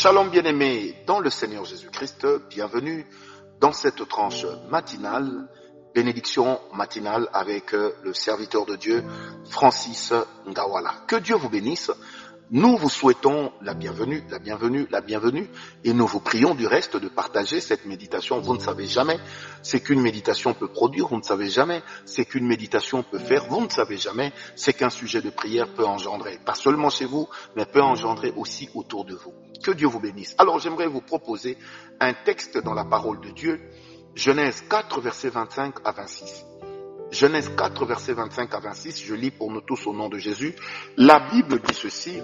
Shalom bien-aimés dans le Seigneur Jésus-Christ, bienvenue dans cette tranche matinale, bénédiction matinale avec le serviteur de Dieu, Francis Ngawala. Que Dieu vous bénisse. Nous vous souhaitons la bienvenue, la bienvenue, la bienvenue, et nous vous prions du reste de partager cette méditation. Vous ne savez jamais ce qu'une méditation peut produire, vous ne savez jamais ce qu'une méditation peut faire, vous ne savez jamais ce qu'un sujet de prière peut engendrer. Pas seulement chez vous, mais peut engendrer aussi autour de vous. Que Dieu vous bénisse. Alors j'aimerais vous proposer un texte dans la parole de Dieu, Genèse 4, versets 25 à 26. Genèse 4, versets 25 à 26, je lis pour nous tous au nom de Jésus. La Bible dit ceci.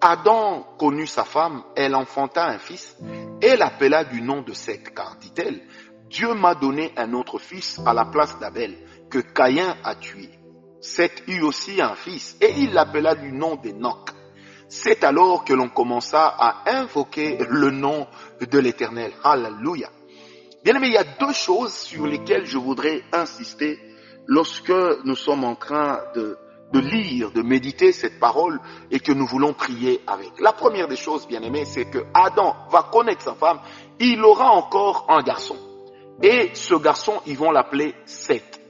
Adam connut sa femme, elle enfanta un fils, et l'appela du nom de Seth, car, dit-elle, Dieu m'a donné un autre fils à la place d'Abel, que Caïn a tué. Seth eut aussi un fils, et il l'appela du nom d'Enoch. C'est alors que l'on commença à invoquer le nom de l'Éternel. Alléluia. Bien aimé, il y a deux choses sur lesquelles je voudrais insister lorsque nous sommes en train de, lire, de méditer cette parole et que nous voulons prier avec. La première des choses, bien aimé, c'est que Adam va connaître sa femme, il aura encore un garçon. Et ce garçon, ils vont l'appeler Seth.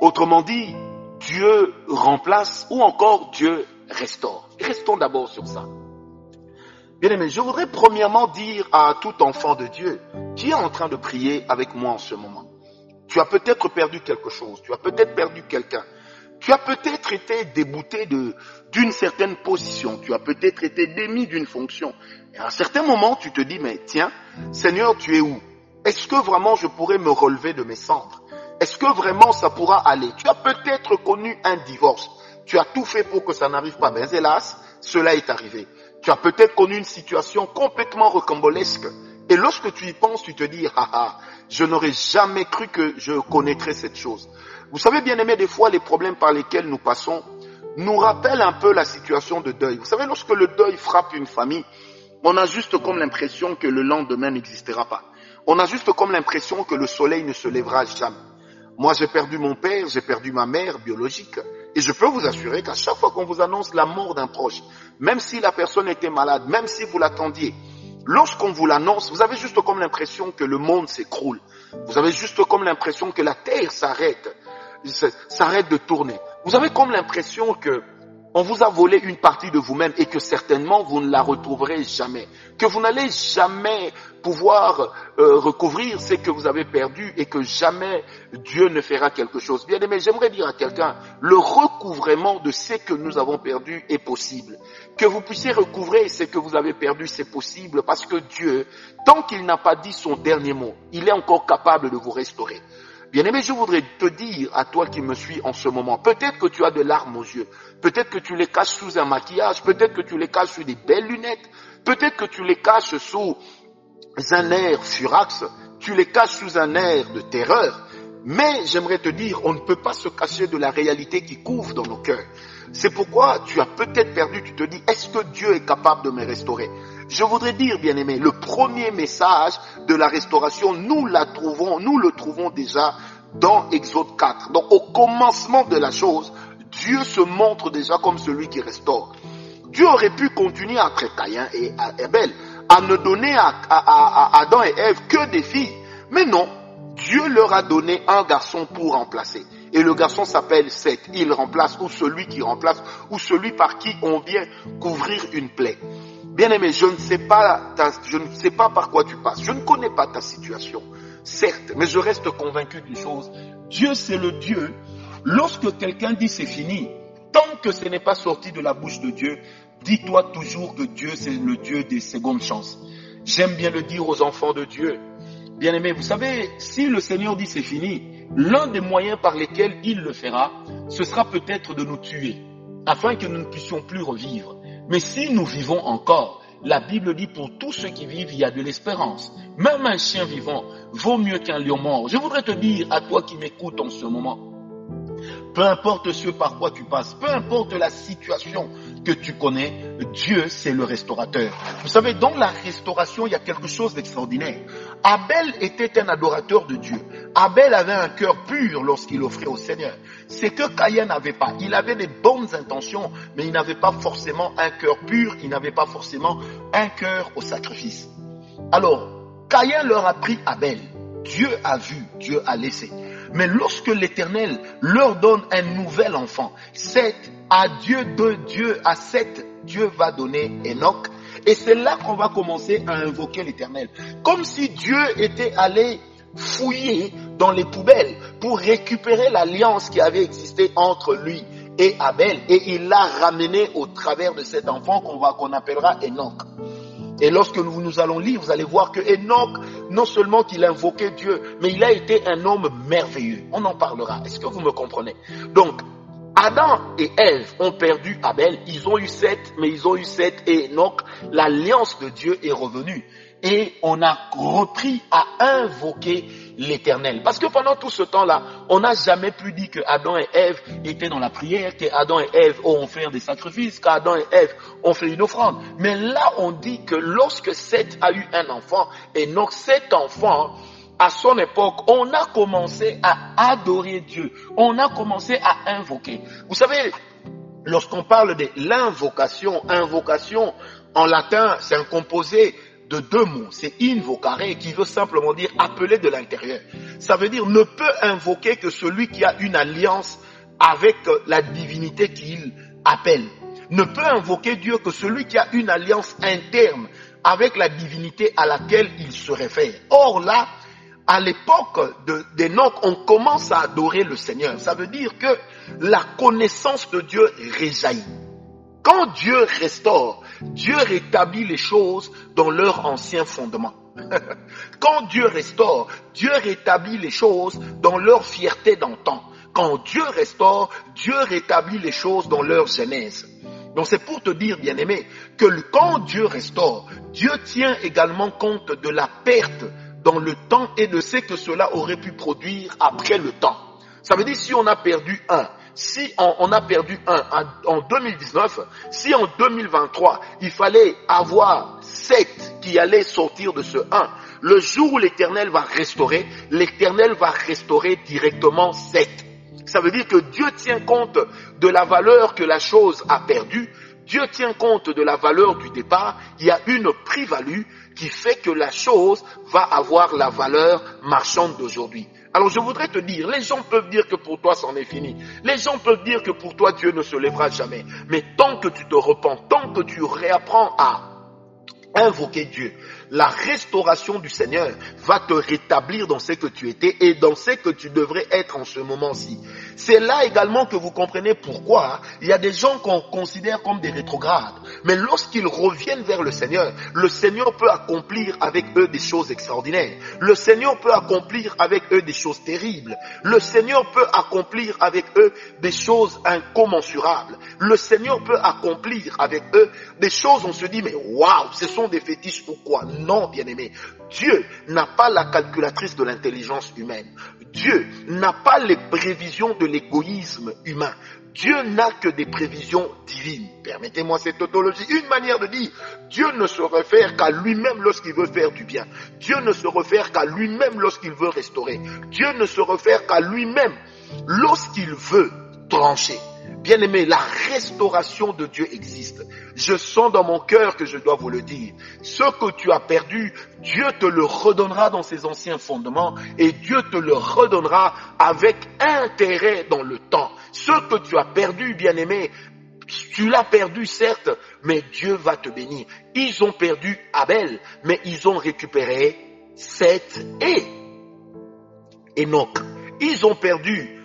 Autrement dit, Dieu remplace ou encore Dieu restaure. Restons d'abord sur ça. Bien aimé, je voudrais premièrement dire à tout enfant de Dieu qui est en train de prier avec moi en ce moment. Tu as peut-être perdu quelque chose, tu as peut-être perdu quelqu'un, tu as peut-être été débouté d'une certaine position, tu as peut-être été démis d'une fonction. Et à un certain moment, tu te dis, mais tiens, Seigneur, tu es où? Est-ce que vraiment je pourrais me relever de mes cendres? Est-ce que vraiment ça pourra aller? Tu as peut-être connu un divorce. Tu as tout fait pour que ça n'arrive pas, mais hélas, cela est arrivé. Tu as peut-être connu une situation complètement rocambolesque. Et lorsque tu y penses, tu te dis, ah ah, je n'aurais jamais cru que je connaîtrais cette chose. Vous savez, bien aimé, des fois, les problèmes par lesquels nous passons nous rappellent un peu la situation de deuil. Vous savez, lorsque le deuil frappe une famille, on a juste comme l'impression que le lendemain n'existera pas. On a juste comme l'impression que le soleil ne se lèvera jamais. Moi, j'ai perdu mon père, j'ai perdu ma mère biologique. Et je peux vous assurer qu'à chaque fois qu'on vous annonce la mort d'un proche, même si la personne était malade, même si vous l'attendiez, lorsqu'on vous l'annonce, vous avez juste comme l'impression que le monde s'écroule. Vous avez juste comme l'impression que la terre s'arrête, s'arrête de tourner. Vous avez comme l'impression que on vous a volé une partie de vous-même et que certainement vous ne la retrouverez jamais. Que vous n'allez jamais pouvoir euh, recouvrir ce que vous avez perdu et que jamais Dieu ne fera quelque chose. Bien aimé, j'aimerais dire à quelqu'un, le recouvrement de ce que nous avons perdu est possible. Que vous puissiez recouvrer ce que vous avez perdu, c'est possible parce que Dieu, tant qu'il n'a pas dit son dernier mot, il est encore capable de vous restaurer. Bien aimé, je voudrais te dire à toi qui me suis en ce moment, peut-être que tu as de larmes aux yeux, peut-être que tu les caches sous un maquillage, peut-être que tu les caches sous des belles lunettes, peut-être que tu les caches sous un air furax, tu les caches sous un air de terreur, mais j'aimerais te dire, on ne peut pas se cacher de la réalité qui couvre dans nos cœurs. C'est pourquoi tu as peut-être perdu, tu te dis, est-ce que Dieu est capable de me restaurer? Je voudrais dire, bien aimé, le premier message de la restauration, nous la trouvons, nous le trouvons déjà dans Exode 4. Donc au commencement de la chose, Dieu se montre déjà comme celui qui restaure. Dieu aurait pu continuer après Caïn et Abel à ne donner à, à Adam et Ève que des filles. Mais non, Dieu leur a donné un garçon pour remplacer. Et le garçon s'appelle Seth. Il remplace ou celui qui remplace ou celui par qui on vient couvrir une plaie. Bien aimé, je ne sais pas, je ne sais pas par quoi tu passes. Je ne connais pas ta situation. Certes, mais je reste convaincu d'une chose. Dieu, c'est le Dieu. Lorsque quelqu'un dit c'est fini, tant que ce n'est pas sorti de la bouche de Dieu, dis-toi toujours que Dieu, c'est le Dieu des secondes chances. J'aime bien le dire aux enfants de Dieu. Bien aimé, vous savez, si le Seigneur dit c'est fini, l'un des moyens par lesquels il le fera, ce sera peut-être de nous tuer, afin que nous ne puissions plus revivre. Mais si nous vivons encore, la Bible dit pour tous ceux qui vivent, il y a de l'espérance. Même un chien vivant vaut mieux qu'un lion mort. Je voudrais te dire à toi qui m'écoutes en ce moment, peu importe ce par quoi tu passes, peu importe la situation que tu connais, Dieu, c'est le restaurateur. Vous savez, dans la restauration, il y a quelque chose d'extraordinaire. Abel était un adorateur de Dieu. Abel avait un cœur pur lorsqu'il offrait au Seigneur. C'est que Caïn n'avait pas. Il avait des bonnes intentions, mais il n'avait pas forcément un cœur pur, il n'avait pas forcément un cœur au sacrifice. Alors, Caïn leur a pris Abel. Dieu a vu, Dieu a laissé. Mais lorsque l'Éternel leur donne un nouvel enfant, c'est à Dieu de Dieu, à sept, Dieu va donner Enoch. Et c'est là qu'on va commencer à invoquer l'Éternel. Comme si Dieu était allé fouiller dans les poubelles pour récupérer l'alliance qui avait existé entre lui et Abel. Et il l'a ramené au travers de cet enfant qu'on qu'on appellera Enoch. Et lorsque nous, nous allons lire, vous allez voir que Enoch, non seulement qu'il invoquait Dieu, mais il a été un homme merveilleux. On en parlera. Est-ce que vous me comprenez? Donc, Adam et Ève ont perdu Abel. Ils ont eu sept, mais ils ont eu sept et Enoch. L'alliance de Dieu est revenue. Et on a repris à invoquer l'éternel. Parce que pendant tout ce temps-là, on n'a jamais pu dire que Adam et Ève étaient dans la prière, que Adam et Ève ont fait des sacrifices, qu'Adam et Ève ont fait une offrande. Mais là, on dit que lorsque Seth a eu un enfant, et donc cet enfant, à son époque, on a commencé à adorer Dieu. On a commencé à invoquer. Vous savez, lorsqu'on parle de l'invocation, invocation, en latin, c'est un composé de deux mots. C'est invocare qui veut simplement dire appeler de l'intérieur. Ça veut dire ne peut invoquer que celui qui a une alliance avec la divinité qu'il appelle. Ne peut invoquer Dieu que celui qui a une alliance interne avec la divinité à laquelle il se réfère. Or là, à l'époque d'Enoch, on commence à adorer le Seigneur. Ça veut dire que la connaissance de Dieu réjaillit. Quand Dieu restaure, Dieu rétablit les choses dans leur ancien fondement. Quand Dieu restaure, Dieu rétablit les choses dans leur fierté d'antan. Quand Dieu restaure, Dieu rétablit les choses dans leur genèse. Donc c'est pour te dire, bien-aimé, que quand Dieu restaure, Dieu tient également compte de la perte dans le temps et de ce que cela aurait pu produire après le temps. Ça veut dire si on a perdu un, si on, a perdu un en 2019, si en 2023, il fallait avoir sept qui allaient sortir de ce un, le jour où l'Éternel va restaurer, l'Éternel va restaurer directement sept. Ça veut dire que Dieu tient compte de la valeur que la chose a perdue. Dieu tient compte de la valeur du départ. Il y a une plus-value qui fait que la chose va avoir la valeur marchande d'aujourd'hui. Alors je voudrais te dire, les gens peuvent dire que pour toi c'en est fini. Les gens peuvent dire que pour toi Dieu ne se lèvera jamais. Mais tant que tu te repens, tant que tu réapprends à invoquer Dieu, la restauration du Seigneur va te rétablir dans ce que tu étais et dans ce que tu devrais être en ce moment-ci. C'est là également que vous comprenez pourquoi il y a des gens qu'on considère comme des rétrogrades. Mais lorsqu'ils reviennent vers le Seigneur, le Seigneur peut accomplir avec eux des choses extraordinaires. Le Seigneur peut accomplir avec eux des choses terribles. Le Seigneur peut accomplir avec eux des choses incommensurables. Le Seigneur peut accomplir avec eux des choses, on se dit, mais waouh, ce sont des fétiches ou quoi? Non, bien-aimé. Dieu n'a pas la calculatrice de l'intelligence humaine. Dieu n'a pas les prévisions de l'égoïsme humain. Dieu n'a que des prévisions divines. Permettez-moi cette tautologie. Une manière de dire, Dieu ne se réfère qu'à lui-même lorsqu'il veut faire du bien. Dieu ne se réfère qu'à lui-même lorsqu'il veut restaurer. Dieu ne se réfère qu'à lui-même lorsqu'il veut trancher. Bien-aimé, la restauration de Dieu existe. Je sens dans mon cœur que je dois vous le dire. Ce que tu as perdu, Dieu te le redonnera dans ses anciens fondements et Dieu te le redonnera avec intérêt dans le temps. Ce que tu as perdu, bien-aimé, tu l'as perdu certes, mais Dieu va te bénir. Ils ont perdu Abel, mais ils ont récupéré Seth et Enoch. Ils ont perdu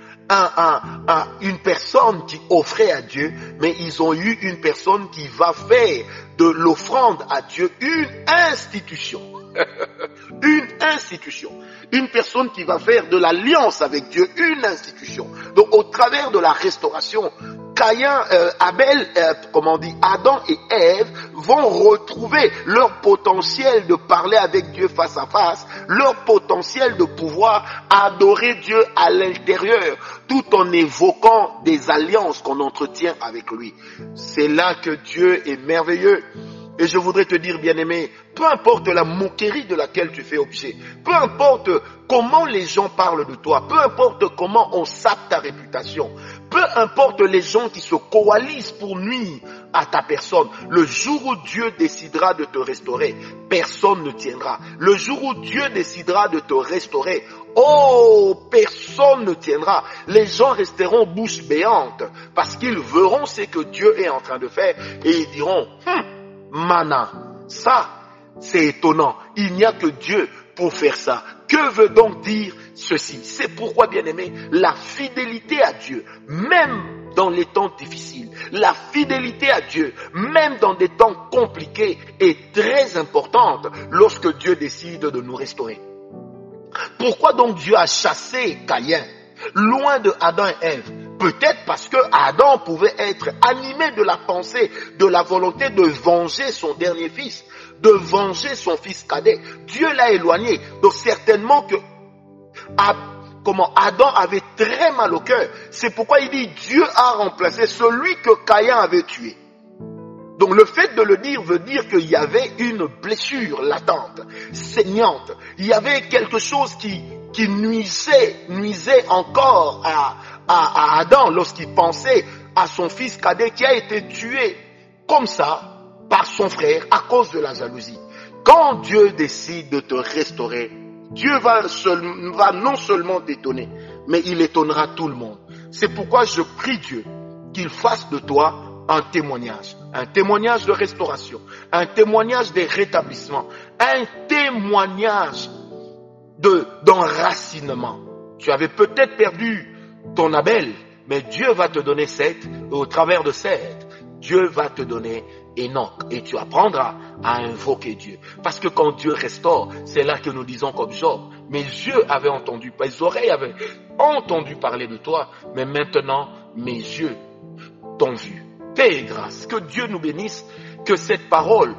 une personne qui offrait à Dieu, mais ils ont eu une personne qui va faire de l'offrande à Dieu une institution. une institution. Une personne qui va faire de l'alliance avec Dieu une institution. Donc au travers de la restauration, Caïn, euh, Abel, euh, comment on dit, Adam et Ève vont retrouver leur potentiel de parler avec Dieu face à face, leur potentiel de pouvoir adorer Dieu à l'intérieur, tout en évoquant des alliances qu'on entretient avec lui. C'est là que Dieu est merveilleux. Et je voudrais te dire, bien-aimé, peu importe la moquerie de laquelle tu fais objet, peu importe comment les gens parlent de toi, peu importe comment on sape ta réputation, peu importe les gens qui se coalisent pour nuire à ta personne, le jour où Dieu décidera de te restaurer, personne ne tiendra. Le jour où Dieu décidera de te restaurer, oh, personne ne tiendra. Les gens resteront bouche béante parce qu'ils verront ce que Dieu est en train de faire et ils diront, hum, mana. Ça, c'est étonnant. Il n'y a que Dieu pour faire ça. Que veut donc dire ceci? C'est pourquoi, bien aimé, la fidélité à Dieu, même dans les temps difficiles, la fidélité à Dieu, même dans des temps compliqués, est très importante lorsque Dieu décide de nous restaurer. Pourquoi donc Dieu a chassé Caïn loin de Adam et Ève Peut-être parce que Adam pouvait être animé de la pensée, de la volonté de venger son dernier fils, de venger son fils cadet. Dieu l'a éloigné. Donc certainement que comment Adam avait très mal au cœur. C'est pourquoi il dit Dieu a remplacé celui que Caïn avait tué. Donc le fait de le dire veut dire qu'il y avait une blessure latente, saignante. Il y avait quelque chose qui, qui nuisait, nuisait encore à, à, Adam lorsqu'il pensait à son fils cadet qui a été tué comme ça par son frère à cause de la jalousie. Quand Dieu décide de te restaurer, Dieu va, va non seulement t'étonner, mais il étonnera tout le monde. C'est pourquoi je prie Dieu qu'il fasse de toi un témoignage, un témoignage de restauration, un témoignage de rétablissement, un témoignage de d'enracinement. Tu avais peut-être perdu ton Abel, mais Dieu va te donner sept, et au travers de sept, Dieu va te donner Enoch, et tu apprendras à invoquer Dieu. Parce que quand Dieu restaure, c'est là que nous disons comme Job, mes yeux avaient entendu, mes oreilles avaient entendu parler de toi, mais maintenant mes yeux t'ont vu. Paix et grâce, que Dieu nous bénisse, que cette parole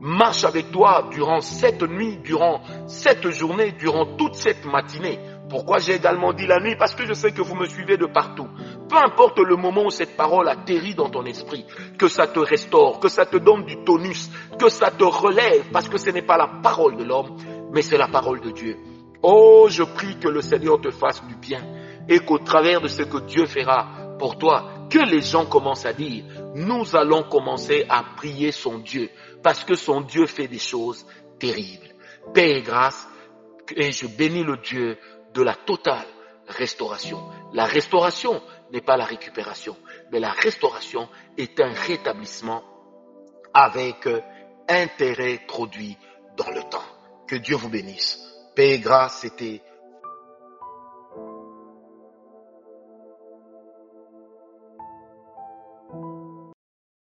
marche avec toi durant cette nuit, durant cette journée, durant toute cette matinée pourquoi j'ai également dit la nuit Parce que je sais que vous me suivez de partout. Peu importe le moment où cette parole atterrit dans ton esprit, que ça te restaure, que ça te donne du tonus, que ça te relève, parce que ce n'est pas la parole de l'homme, mais c'est la parole de Dieu. Oh, je prie que le Seigneur te fasse du bien et qu'au travers de ce que Dieu fera pour toi, que les gens commencent à dire, nous allons commencer à prier son Dieu, parce que son Dieu fait des choses terribles. Paix et grâce, et je bénis le Dieu de la totale restauration. La restauration n'est pas la récupération, mais la restauration est un rétablissement avec intérêt produit dans le temps. Que Dieu vous bénisse. Paix et grâce, c'était